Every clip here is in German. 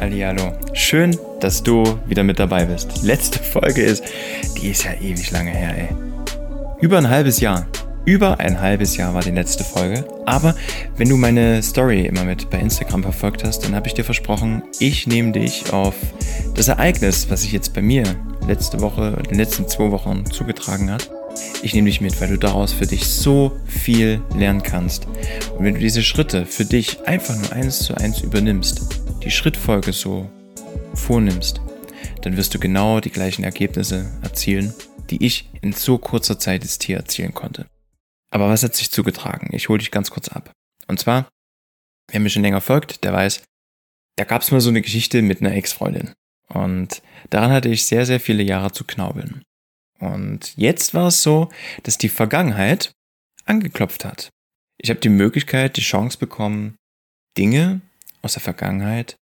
Hallihallo. Schön, dass du wieder mit dabei bist. Letzte Folge ist, die ist ja ewig lange her, ey. Über ein halbes Jahr. Über ein halbes Jahr war die letzte Folge. Aber wenn du meine Story immer mit bei Instagram verfolgt hast, dann habe ich dir versprochen, ich nehme dich auf das Ereignis, was sich jetzt bei mir letzte Woche, in den letzten zwei Wochen zugetragen hat. Ich nehme dich mit, weil du daraus für dich so viel lernen kannst. Und wenn du diese Schritte für dich einfach nur eins zu eins übernimmst, die Schrittfolge so vornimmst, dann wirst du genau die gleichen Ergebnisse erzielen, die ich in so kurzer Zeit jetzt hier erzielen konnte. Aber was hat sich zugetragen? Ich hole dich ganz kurz ab. Und zwar, wer mir schon länger folgt, der weiß, da gab es mal so eine Geschichte mit einer Ex-Freundin. Und daran hatte ich sehr, sehr viele Jahre zu knaubeln. Und jetzt war es so, dass die Vergangenheit angeklopft hat. Ich habe die Möglichkeit, die Chance bekommen, Dinge aus der Vergangenheit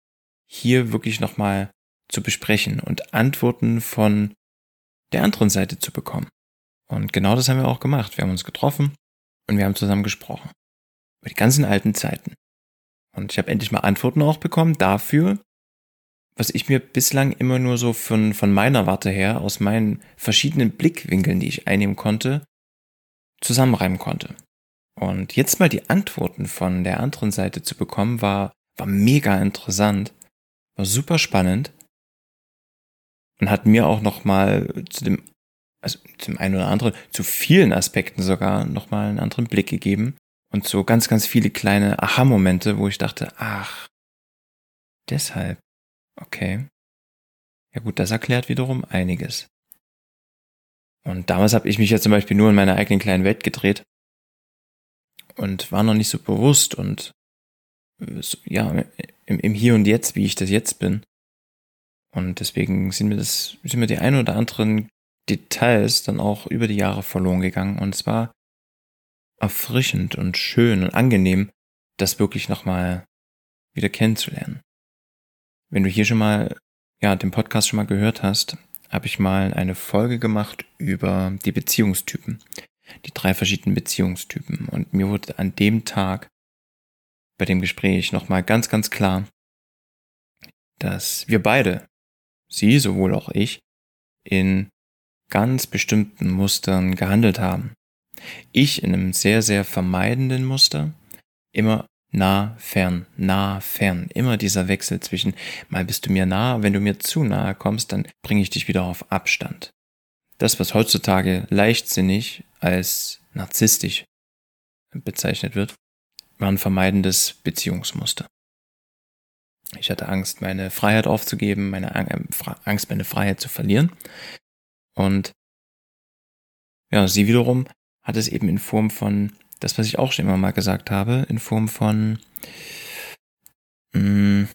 hier wirklich nochmal zu besprechen und Antworten von der anderen Seite zu bekommen. Und genau das haben wir auch gemacht. Wir haben uns getroffen und wir haben zusammen gesprochen. Über die ganzen alten Zeiten. Und ich habe endlich mal Antworten auch bekommen dafür, was ich mir bislang immer nur so von, von meiner Warte her, aus meinen verschiedenen Blickwinkeln, die ich einnehmen konnte, zusammenreimen konnte. Und jetzt mal die Antworten von der anderen Seite zu bekommen, war, war mega interessant, war super spannend und hat mir auch nochmal zu dem, also zum einen oder anderen, zu vielen Aspekten sogar nochmal einen anderen Blick gegeben und so ganz, ganz viele kleine Aha-Momente, wo ich dachte, ach, deshalb Okay. Ja gut, das erklärt wiederum einiges. Und damals habe ich mich ja zum Beispiel nur in meiner eigenen kleinen Welt gedreht und war noch nicht so bewusst und ja, im, im Hier und Jetzt, wie ich das jetzt bin. Und deswegen sind mir das, sind mir die ein oder anderen Details dann auch über die Jahre verloren gegangen. Und es war erfrischend und schön und angenehm, das wirklich nochmal wieder kennenzulernen. Wenn du hier schon mal, ja, den Podcast schon mal gehört hast, habe ich mal eine Folge gemacht über die Beziehungstypen. Die drei verschiedenen Beziehungstypen. Und mir wurde an dem Tag bei dem Gespräch nochmal ganz, ganz klar, dass wir beide, sie sowohl auch ich, in ganz bestimmten Mustern gehandelt haben. Ich in einem sehr, sehr vermeidenden Muster, immer nah, fern, nah, fern. Immer dieser Wechsel zwischen, mal bist du mir nah, wenn du mir zu nahe kommst, dann bringe ich dich wieder auf Abstand. Das, was heutzutage leichtsinnig als narzisstisch bezeichnet wird, war ein vermeidendes Beziehungsmuster. Ich hatte Angst, meine Freiheit aufzugeben, meine äh, Angst, meine Freiheit zu verlieren. Und ja, sie wiederum hat es eben in Form von das, was ich auch schon immer mal gesagt habe, in Form von mh, mm,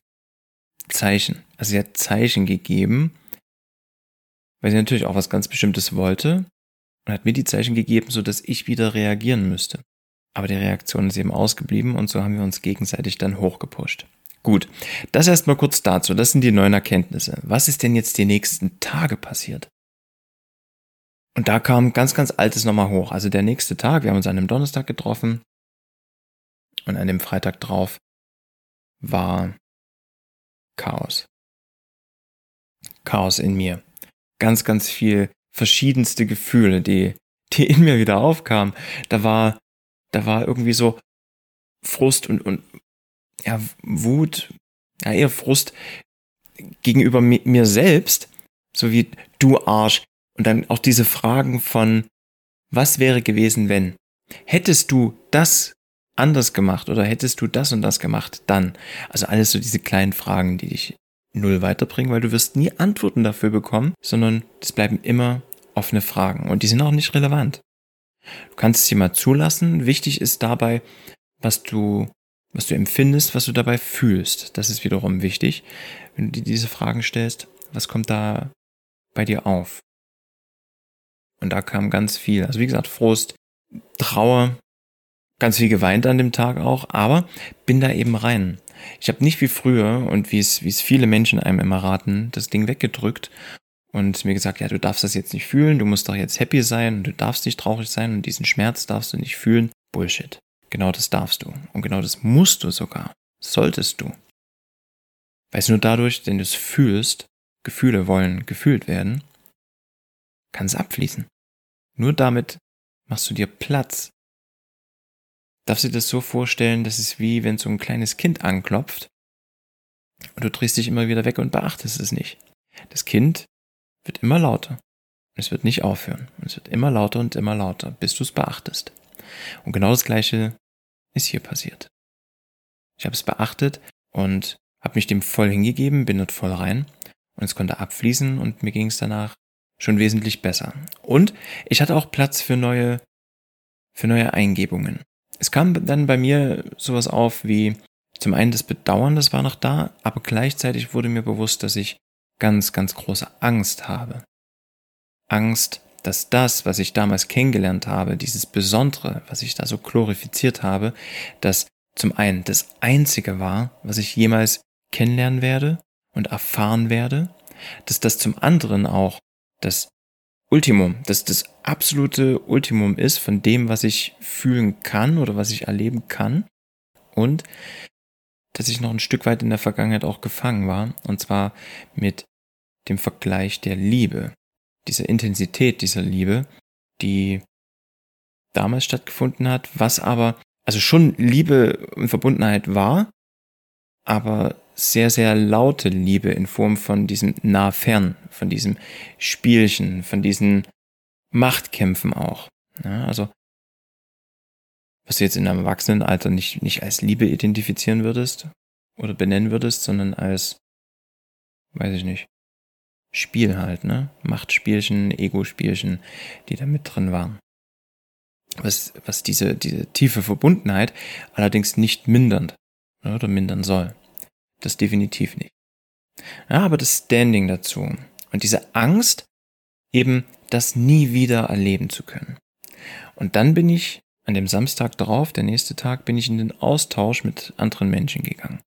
Zeichen. Also sie hat Zeichen gegeben, weil sie natürlich auch was ganz Bestimmtes wollte und hat mir die Zeichen gegeben, so dass ich wieder reagieren müsste. Aber die Reaktion ist eben ausgeblieben und so haben wir uns gegenseitig dann hochgepusht. Gut, das erstmal kurz dazu. Das sind die neuen Erkenntnisse. Was ist denn jetzt die nächsten Tage passiert? Und da kam ganz, ganz Altes nochmal hoch. Also der nächste Tag, wir haben uns an einem Donnerstag getroffen und an dem Freitag drauf war Chaos. Chaos in mir. Ganz, ganz viel verschiedenste Gefühle, die, die in mir wieder aufkamen. Da war, da war irgendwie so Frust und, und ja, Wut, ja, eher Frust gegenüber mir selbst, so wie du Arsch, und dann auch diese Fragen von, was wäre gewesen, wenn? Hättest du das anders gemacht oder hättest du das und das gemacht, dann? Also alles so diese kleinen Fragen, die dich null weiterbringen, weil du wirst nie Antworten dafür bekommen, sondern es bleiben immer offene Fragen und die sind auch nicht relevant. Du kannst sie mal zulassen. Wichtig ist dabei, was du, was du empfindest, was du dabei fühlst. Das ist wiederum wichtig. Wenn du dir diese Fragen stellst, was kommt da bei dir auf? Und da kam ganz viel. Also wie gesagt, Frust, Trauer, ganz viel geweint an dem Tag auch, aber bin da eben rein. Ich habe nicht wie früher und es, wie es viele Menschen einem immer raten, das Ding weggedrückt und mir gesagt, ja, du darfst das jetzt nicht fühlen, du musst doch jetzt happy sein du darfst nicht traurig sein und diesen Schmerz darfst du nicht fühlen. Bullshit. Genau das darfst du. Und genau das musst du sogar. Solltest du. Weil es nur dadurch, wenn du es fühlst, Gefühle wollen gefühlt werden, kann es abfließen. Nur damit machst du dir Platz. Darfst du dir das so vorstellen, dass es wie wenn so ein kleines Kind anklopft und du drehst dich immer wieder weg und beachtest es nicht. Das Kind wird immer lauter. Und es wird nicht aufhören. Und es wird immer lauter und immer lauter, bis du es beachtest. Und genau das gleiche ist hier passiert. Ich habe es beachtet und habe mich dem voll hingegeben, bin dort voll rein und es konnte abfließen und mir ging es danach schon wesentlich besser. Und ich hatte auch Platz für neue, für neue Eingebungen. Es kam dann bei mir sowas auf wie zum einen das Bedauern, das war noch da, aber gleichzeitig wurde mir bewusst, dass ich ganz, ganz große Angst habe. Angst, dass das, was ich damals kennengelernt habe, dieses Besondere, was ich da so glorifiziert habe, dass zum einen das Einzige war, was ich jemals kennenlernen werde und erfahren werde, dass das zum anderen auch das Ultimum, dass das absolute Ultimum ist von dem, was ich fühlen kann oder was ich erleben kann und dass ich noch ein Stück weit in der Vergangenheit auch gefangen war und zwar mit dem Vergleich der Liebe, dieser Intensität dieser Liebe, die damals stattgefunden hat, was aber also schon Liebe und Verbundenheit war, aber sehr, sehr laute Liebe in Form von diesem nah-fern, von diesem Spielchen, von diesen Machtkämpfen auch. Ja, also, was du jetzt in einem Erwachsenenalter nicht, nicht als Liebe identifizieren würdest oder benennen würdest, sondern als, weiß ich nicht, Spiel halt, ne? Machtspielchen, Ego-Spielchen, die da mit drin waren was, was diese, diese tiefe Verbundenheit allerdings nicht mindernd oder mindern soll. Das definitiv nicht. Ja, aber das Standing dazu und diese Angst, eben das nie wieder erleben zu können. Und dann bin ich an dem Samstag darauf, der nächste Tag, bin ich in den Austausch mit anderen Menschen gegangen.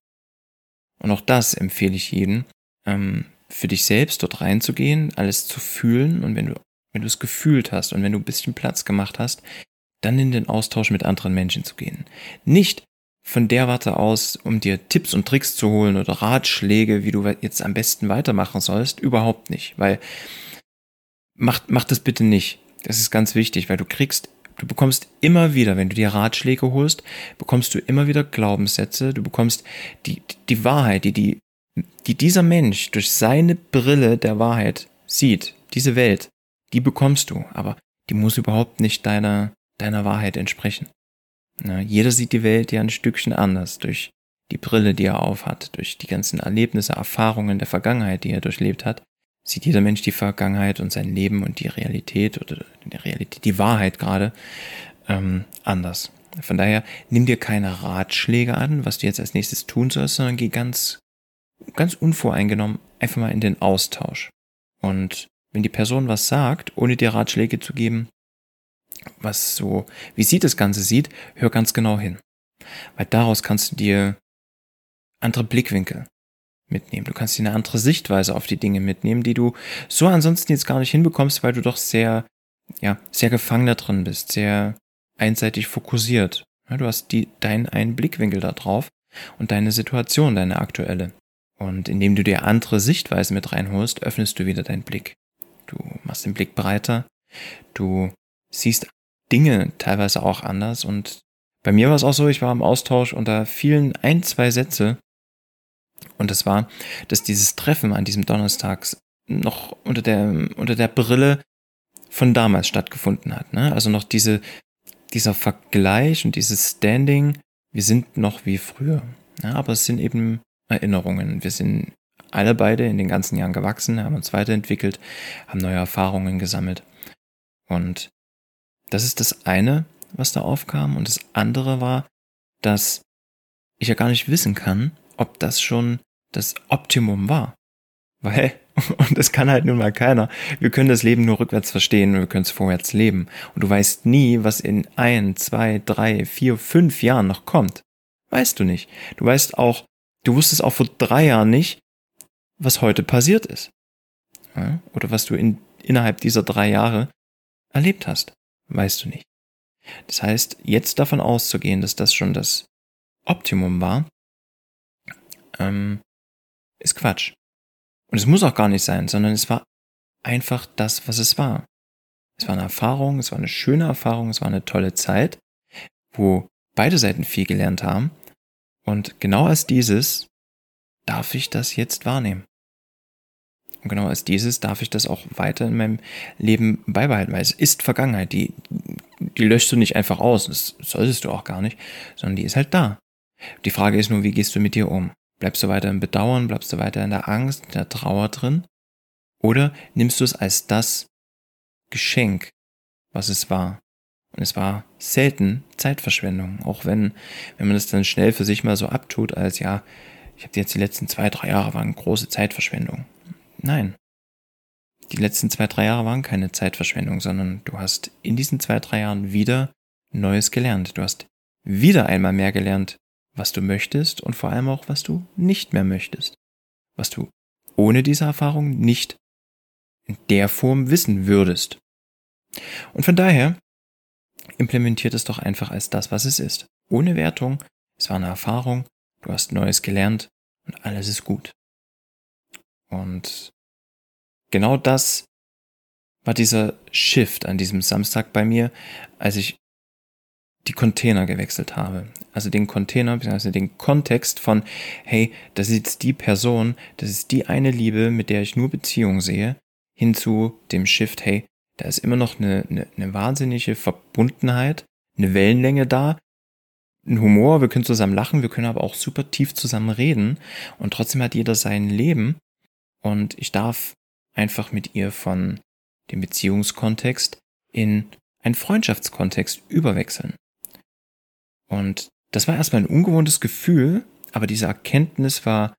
Und auch das empfehle ich jedem, ähm, für dich selbst dort reinzugehen, alles zu fühlen und wenn du, wenn du es gefühlt hast und wenn du ein bisschen Platz gemacht hast, dann in den Austausch mit anderen Menschen zu gehen. Nicht von der Warte aus, um dir Tipps und Tricks zu holen oder Ratschläge, wie du jetzt am besten weitermachen sollst, überhaupt nicht, weil mach, mach das bitte nicht. Das ist ganz wichtig, weil du kriegst, du bekommst immer wieder, wenn du dir Ratschläge holst, bekommst du immer wieder Glaubenssätze, du bekommst die, die Wahrheit, die, die, die dieser Mensch durch seine Brille der Wahrheit sieht, diese Welt, die bekommst du, aber die muss überhaupt nicht deiner, deiner Wahrheit entsprechen. Na, jeder sieht die Welt ja ein Stückchen anders durch die Brille, die er aufhat, durch die ganzen Erlebnisse, Erfahrungen der Vergangenheit, die er durchlebt hat, sieht jeder Mensch die Vergangenheit und sein Leben und die Realität oder die Realität, die Wahrheit gerade ähm, anders. Von daher nimm dir keine Ratschläge an, was du jetzt als nächstes tun sollst, sondern geh ganz, ganz unvoreingenommen einfach mal in den Austausch. Und wenn die Person was sagt, ohne dir Ratschläge zu geben, was so, wie sie das Ganze sieht, hör ganz genau hin. Weil daraus kannst du dir andere Blickwinkel mitnehmen. Du kannst dir eine andere Sichtweise auf die Dinge mitnehmen, die du so ansonsten jetzt gar nicht hinbekommst, weil du doch sehr, ja, sehr gefangen da drin bist, sehr einseitig fokussiert. Ja, du hast die, deinen einen Blickwinkel da drauf und deine Situation, deine aktuelle. Und indem du dir andere Sichtweisen mit reinholst, öffnest du wieder deinen Blick. Du machst den Blick breiter, du siehst Dinge teilweise auch anders. Und bei mir war es auch so, ich war im Austausch und da fielen ein, zwei Sätze. Und das war, dass dieses Treffen an diesem Donnerstag noch unter der, unter der Brille von damals stattgefunden hat. Ne? Also noch diese, dieser Vergleich und dieses Standing, wir sind noch wie früher. Ja, aber es sind eben Erinnerungen. Wir sind alle beide in den ganzen Jahren gewachsen, haben uns weiterentwickelt, haben neue Erfahrungen gesammelt. Und das ist das eine, was da aufkam. Und das andere war, dass ich ja gar nicht wissen kann, ob das schon das Optimum war. Weil, und das kann halt nun mal keiner, wir können das Leben nur rückwärts verstehen und wir können es vorwärts leben. Und du weißt nie, was in ein, zwei, drei, vier, fünf Jahren noch kommt. Weißt du nicht. Du weißt auch, du wusstest auch vor drei Jahren nicht, was heute passiert ist. Oder was du in, innerhalb dieser drei Jahre erlebt hast weißt du nicht. Das heißt, jetzt davon auszugehen, dass das schon das Optimum war, ähm, ist Quatsch. Und es muss auch gar nicht sein, sondern es war einfach das, was es war. Es war eine Erfahrung, es war eine schöne Erfahrung, es war eine tolle Zeit, wo beide Seiten viel gelernt haben. Und genau als dieses darf ich das jetzt wahrnehmen. Und genau als dieses darf ich das auch weiter in meinem Leben beibehalten, weil es ist Vergangenheit, die, die löschst du nicht einfach aus, das solltest du auch gar nicht, sondern die ist halt da. Die Frage ist nur, wie gehst du mit dir um? Bleibst du weiter im Bedauern, bleibst du weiter in der Angst, in der Trauer drin? Oder nimmst du es als das Geschenk, was es war? Und es war selten Zeitverschwendung, auch wenn, wenn man das dann schnell für sich mal so abtut, als ja, ich habe jetzt die letzten zwei, drei Jahre waren große Zeitverschwendung. Nein. Die letzten zwei, drei Jahre waren keine Zeitverschwendung, sondern du hast in diesen zwei, drei Jahren wieder Neues gelernt. Du hast wieder einmal mehr gelernt, was du möchtest und vor allem auch, was du nicht mehr möchtest. Was du ohne diese Erfahrung nicht in der Form wissen würdest. Und von daher implementiert es doch einfach als das, was es ist. Ohne Wertung, es war eine Erfahrung, du hast Neues gelernt und alles ist gut. Und genau das war dieser Shift an diesem Samstag bei mir, als ich die Container gewechselt habe. Also den Container, beziehungsweise den Kontext von, hey, das ist jetzt die Person, das ist die eine Liebe, mit der ich nur Beziehung sehe, hin zu dem Shift, hey, da ist immer noch eine, eine, eine wahnsinnige Verbundenheit, eine Wellenlänge da, ein Humor, wir können zusammen lachen, wir können aber auch super tief zusammen reden und trotzdem hat jeder sein Leben und ich darf einfach mit ihr von dem Beziehungskontext in einen Freundschaftskontext überwechseln. Und das war erstmal ein ungewohntes Gefühl, aber diese Erkenntnis war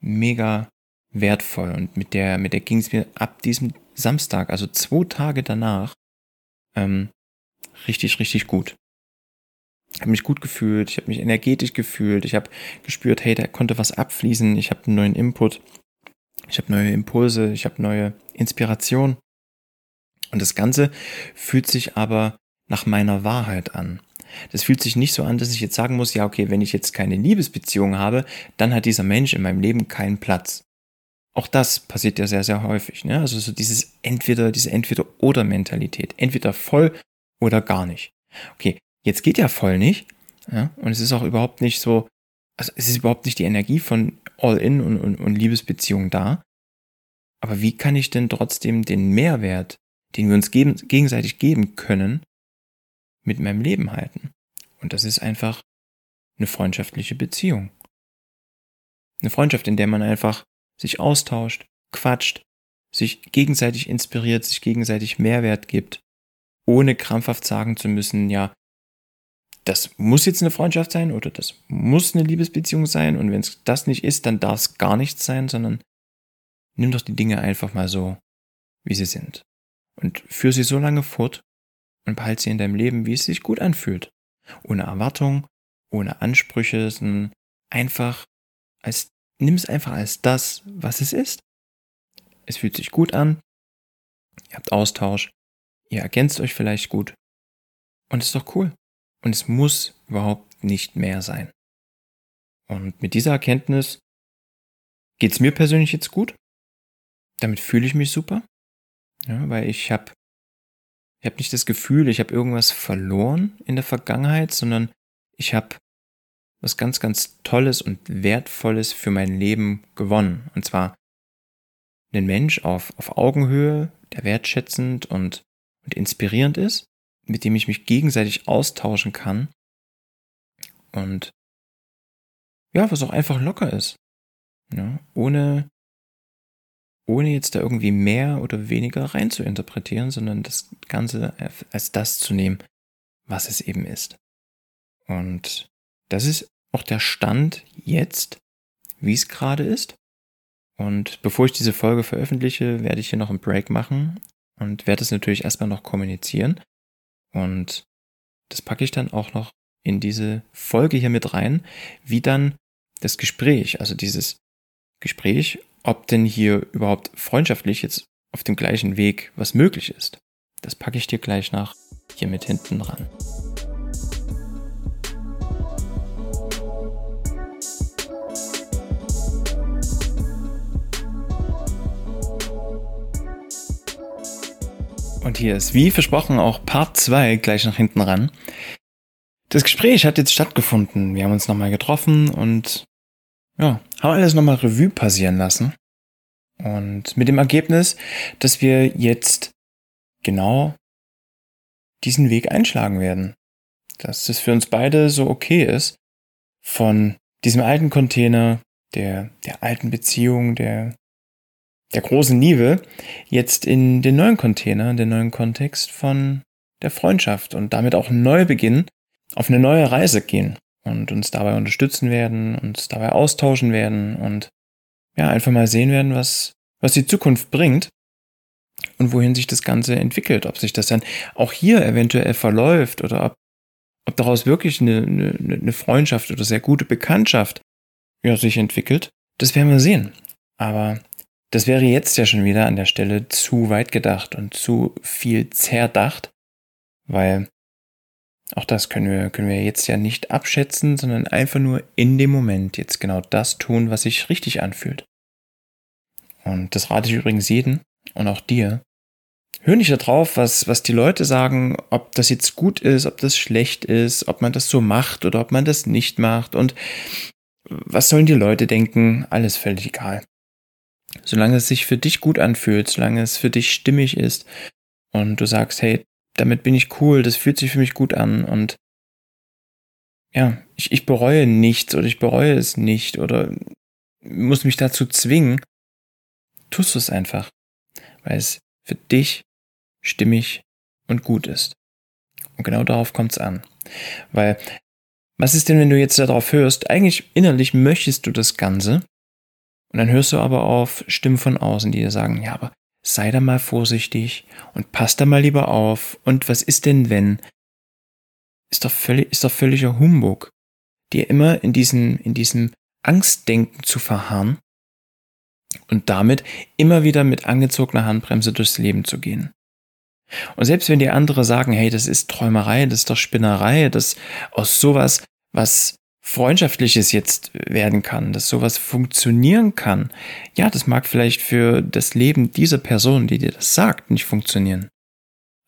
mega wertvoll und mit der, mit der ging es mir ab diesem Samstag, also zwei Tage danach, ähm, richtig, richtig gut. Ich habe mich gut gefühlt, ich habe mich energetisch gefühlt, ich habe gespürt, hey, da konnte was abfließen, ich habe einen neuen Input, ich habe neue Impulse, ich habe neue Inspiration. Und das Ganze fühlt sich aber nach meiner Wahrheit an. Das fühlt sich nicht so an, dass ich jetzt sagen muss, ja, okay, wenn ich jetzt keine Liebesbeziehung habe, dann hat dieser Mensch in meinem Leben keinen Platz. Auch das passiert ja sehr, sehr häufig. Ne? Also so dieses entweder, diese Entweder-Oder-Mentalität. Entweder voll oder gar nicht. Okay, jetzt geht ja voll nicht. Ja? Und es ist auch überhaupt nicht so, also es ist überhaupt nicht die Energie von All-In und, und, und Liebesbeziehung da. Aber wie kann ich denn trotzdem den Mehrwert, den wir uns geben, gegenseitig geben können, mit meinem Leben halten? Und das ist einfach eine freundschaftliche Beziehung. Eine Freundschaft, in der man einfach sich austauscht, quatscht, sich gegenseitig inspiriert, sich gegenseitig Mehrwert gibt, ohne krampfhaft sagen zu müssen, ja, das muss jetzt eine Freundschaft sein oder das muss eine Liebesbeziehung sein und wenn es das nicht ist, dann darf es gar nichts sein, sondern nimm doch die Dinge einfach mal so, wie sie sind und führ sie so lange fort und behalte sie in deinem Leben, wie es sich gut anfühlt. Ohne Erwartung, ohne Ansprüche, einfach als nimm es einfach als das, was es ist. Es fühlt sich gut an, ihr habt Austausch, ihr ergänzt euch vielleicht gut und es ist doch cool. Und es muss überhaupt nicht mehr sein. Und mit dieser Erkenntnis geht es mir persönlich jetzt gut. Damit fühle ich mich super, ja, weil ich habe ich habe nicht das Gefühl, ich habe irgendwas verloren in der Vergangenheit, sondern ich habe was ganz, ganz Tolles und Wertvolles für mein Leben gewonnen. Und zwar einen Mensch auf, auf Augenhöhe, der wertschätzend und, und inspirierend ist, mit dem ich mich gegenseitig austauschen kann und ja, was auch einfach locker ist. Ja, ohne, ohne jetzt da irgendwie mehr oder weniger rein zu interpretieren, sondern das Ganze als das zu nehmen, was es eben ist. Und das ist auch der Stand jetzt, wie es gerade ist. Und bevor ich diese Folge veröffentliche, werde ich hier noch einen Break machen und werde es natürlich erstmal noch kommunizieren. Und das packe ich dann auch noch in diese Folge hier mit rein, wie dann das Gespräch, also dieses Gespräch, ob denn hier überhaupt freundschaftlich jetzt auf dem gleichen Weg was möglich ist. Das packe ich dir gleich nach hier mit hinten ran. Und hier ist, wie versprochen, auch Part 2 gleich nach hinten ran. Das Gespräch hat jetzt stattgefunden. Wir haben uns nochmal getroffen und ja, haben alles nochmal Revue passieren lassen. Und mit dem Ergebnis, dass wir jetzt genau diesen Weg einschlagen werden. Dass es für uns beide so okay ist, von diesem alten Container, der, der alten Beziehung, der, der großen Liebe, jetzt in den neuen Container, in den neuen Kontext von der Freundschaft und damit auch neu beginnen, auf eine neue Reise gehen und uns dabei unterstützen werden, uns dabei austauschen werden und ja, einfach mal sehen werden, was, was die Zukunft bringt und wohin sich das Ganze entwickelt, ob sich das dann auch hier eventuell verläuft oder ob, ob daraus wirklich eine, eine, eine Freundschaft oder sehr gute Bekanntschaft ja, sich entwickelt, das werden wir sehen. Aber das wäre jetzt ja schon wieder an der Stelle zu weit gedacht und zu viel zerdacht, weil auch das können wir, können wir jetzt ja nicht abschätzen, sondern einfach nur in dem Moment jetzt genau das tun, was sich richtig anfühlt. Und das rate ich übrigens jeden und auch dir. Hör nicht darauf, was, was die Leute sagen, ob das jetzt gut ist, ob das schlecht ist, ob man das so macht oder ob man das nicht macht und was sollen die Leute denken, alles völlig egal. Solange es sich für dich gut anfühlt, solange es für dich stimmig ist und du sagst, hey, damit bin ich cool, das fühlt sich für mich gut an und ja, ich, ich bereue nichts oder ich bereue es nicht oder muss mich dazu zwingen, tust du es einfach, weil es für dich stimmig und gut ist. Und genau darauf kommt es an. Weil, was ist denn, wenn du jetzt darauf hörst, eigentlich innerlich möchtest du das Ganze, und dann hörst du aber auf Stimmen von außen, die dir sagen, ja, aber sei da mal vorsichtig und pass da mal lieber auf. Und was ist denn, wenn? Ist doch völlig, ist doch völliger Humbug, dir immer in diesen, in diesem Angstdenken zu verharren und damit immer wieder mit angezogener Handbremse durchs Leben zu gehen. Und selbst wenn die andere sagen, hey, das ist Träumerei, das ist doch Spinnerei, dass aus sowas was Freundschaftliches jetzt werden kann, dass sowas funktionieren kann. Ja, das mag vielleicht für das Leben dieser Person, die dir das sagt, nicht funktionieren.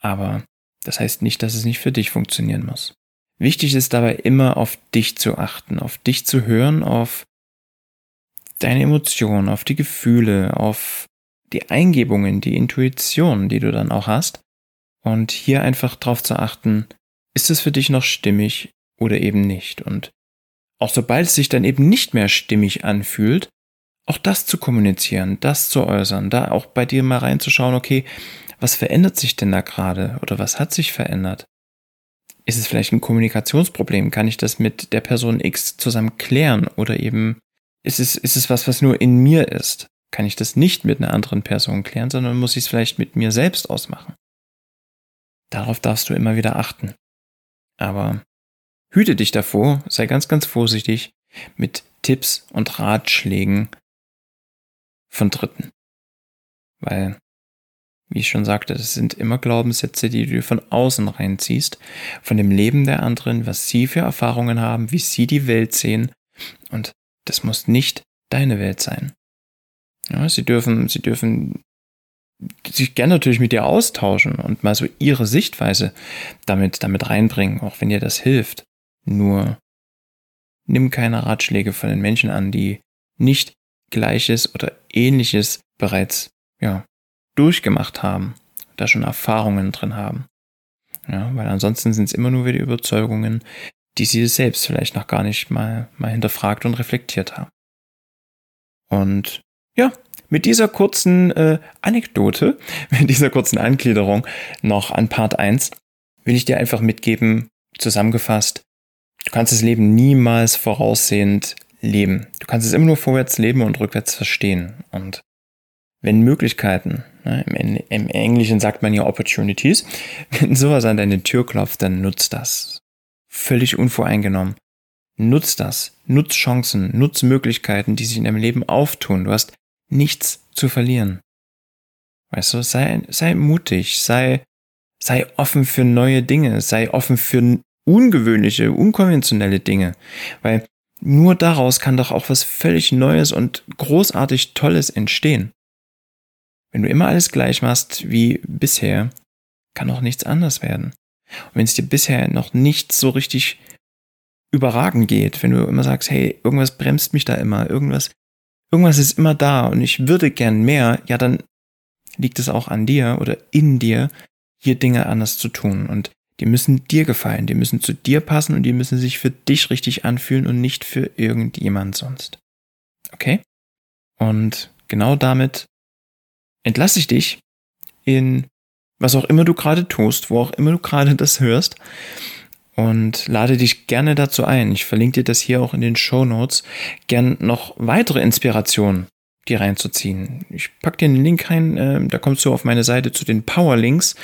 Aber das heißt nicht, dass es nicht für dich funktionieren muss. Wichtig ist dabei immer auf dich zu achten, auf dich zu hören, auf deine Emotionen, auf die Gefühle, auf die Eingebungen, die Intuition, die du dann auch hast. Und hier einfach drauf zu achten, ist es für dich noch stimmig oder eben nicht? Und auch sobald es sich dann eben nicht mehr stimmig anfühlt, auch das zu kommunizieren, das zu äußern, da auch bei dir mal reinzuschauen, okay, was verändert sich denn da gerade oder was hat sich verändert? Ist es vielleicht ein Kommunikationsproblem? Kann ich das mit der Person X zusammen klären oder eben ist es, ist es was, was nur in mir ist? Kann ich das nicht mit einer anderen Person klären, sondern muss ich es vielleicht mit mir selbst ausmachen? Darauf darfst du immer wieder achten. Aber Hüte dich davor, sei ganz, ganz vorsichtig mit Tipps und Ratschlägen von Dritten. Weil, wie ich schon sagte, das sind immer Glaubenssätze, die du von außen reinziehst, von dem Leben der anderen, was sie für Erfahrungen haben, wie sie die Welt sehen. Und das muss nicht deine Welt sein. Ja, sie dürfen, sie dürfen sich gerne natürlich mit dir austauschen und mal so ihre Sichtweise damit, damit reinbringen, auch wenn dir das hilft. Nur nimm keine Ratschläge von den Menschen an, die nicht Gleiches oder Ähnliches bereits ja, durchgemacht haben, da schon Erfahrungen drin haben. Ja, weil ansonsten sind es immer nur wieder Überzeugungen, die sie selbst vielleicht noch gar nicht mal, mal hinterfragt und reflektiert haben. Und ja, mit dieser kurzen äh, Anekdote, mit dieser kurzen Angliederung noch an Part 1, will ich dir einfach mitgeben, zusammengefasst, Du kannst das Leben niemals voraussehend leben. Du kannst es immer nur vorwärts leben und rückwärts verstehen. Und wenn Möglichkeiten, ne, im, im, Englischen sagt man ja Opportunities, wenn sowas an deine Tür klopft, dann nutzt das. Völlig unvoreingenommen. Nutz das. Nutz Chancen, nutz Möglichkeiten, die sich in deinem Leben auftun. Du hast nichts zu verlieren. Weißt du, sei, sei mutig, sei, sei offen für neue Dinge, sei offen für ungewöhnliche, unkonventionelle Dinge. Weil nur daraus kann doch auch was völlig Neues und großartig Tolles entstehen. Wenn du immer alles gleich machst wie bisher, kann auch nichts anders werden. Und wenn es dir bisher noch nicht so richtig überragend geht, wenn du immer sagst, hey, irgendwas bremst mich da immer, irgendwas, irgendwas ist immer da und ich würde gern mehr, ja, dann liegt es auch an dir oder in dir, hier Dinge anders zu tun. Und die müssen dir gefallen, die müssen zu dir passen und die müssen sich für dich richtig anfühlen und nicht für irgendjemand sonst. Okay? Und genau damit entlasse ich dich in was auch immer du gerade tust, wo auch immer du gerade das hörst und lade dich gerne dazu ein. Ich verlinke dir das hier auch in den Show Notes, gern noch weitere Inspirationen dir reinzuziehen. Ich packe dir einen Link rein, äh, da kommst du auf meine Seite zu den Powerlinks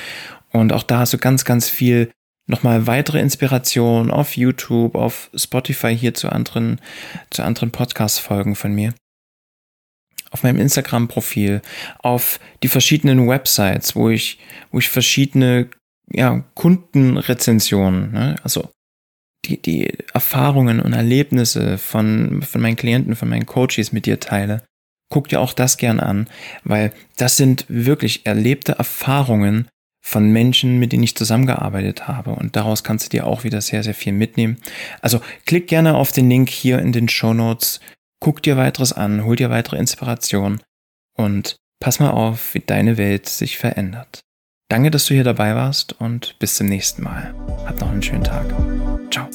und auch da hast du ganz, ganz viel nochmal weitere Inspiration auf YouTube, auf Spotify hier zu anderen, zu anderen Podcast-Folgen von mir. Auf meinem Instagram-Profil, auf die verschiedenen Websites, wo ich, wo ich verschiedene ja, Kundenrezensionen, ne? also die, die Erfahrungen und Erlebnisse von, von meinen Klienten, von meinen Coaches mit dir teile. Guck dir auch das gern an, weil das sind wirklich erlebte Erfahrungen, von Menschen, mit denen ich zusammengearbeitet habe. Und daraus kannst du dir auch wieder sehr, sehr viel mitnehmen. Also klick gerne auf den Link hier in den Show Notes, guck dir weiteres an, hol dir weitere Inspiration und pass mal auf, wie deine Welt sich verändert. Danke, dass du hier dabei warst und bis zum nächsten Mal. Hab noch einen schönen Tag. Ciao.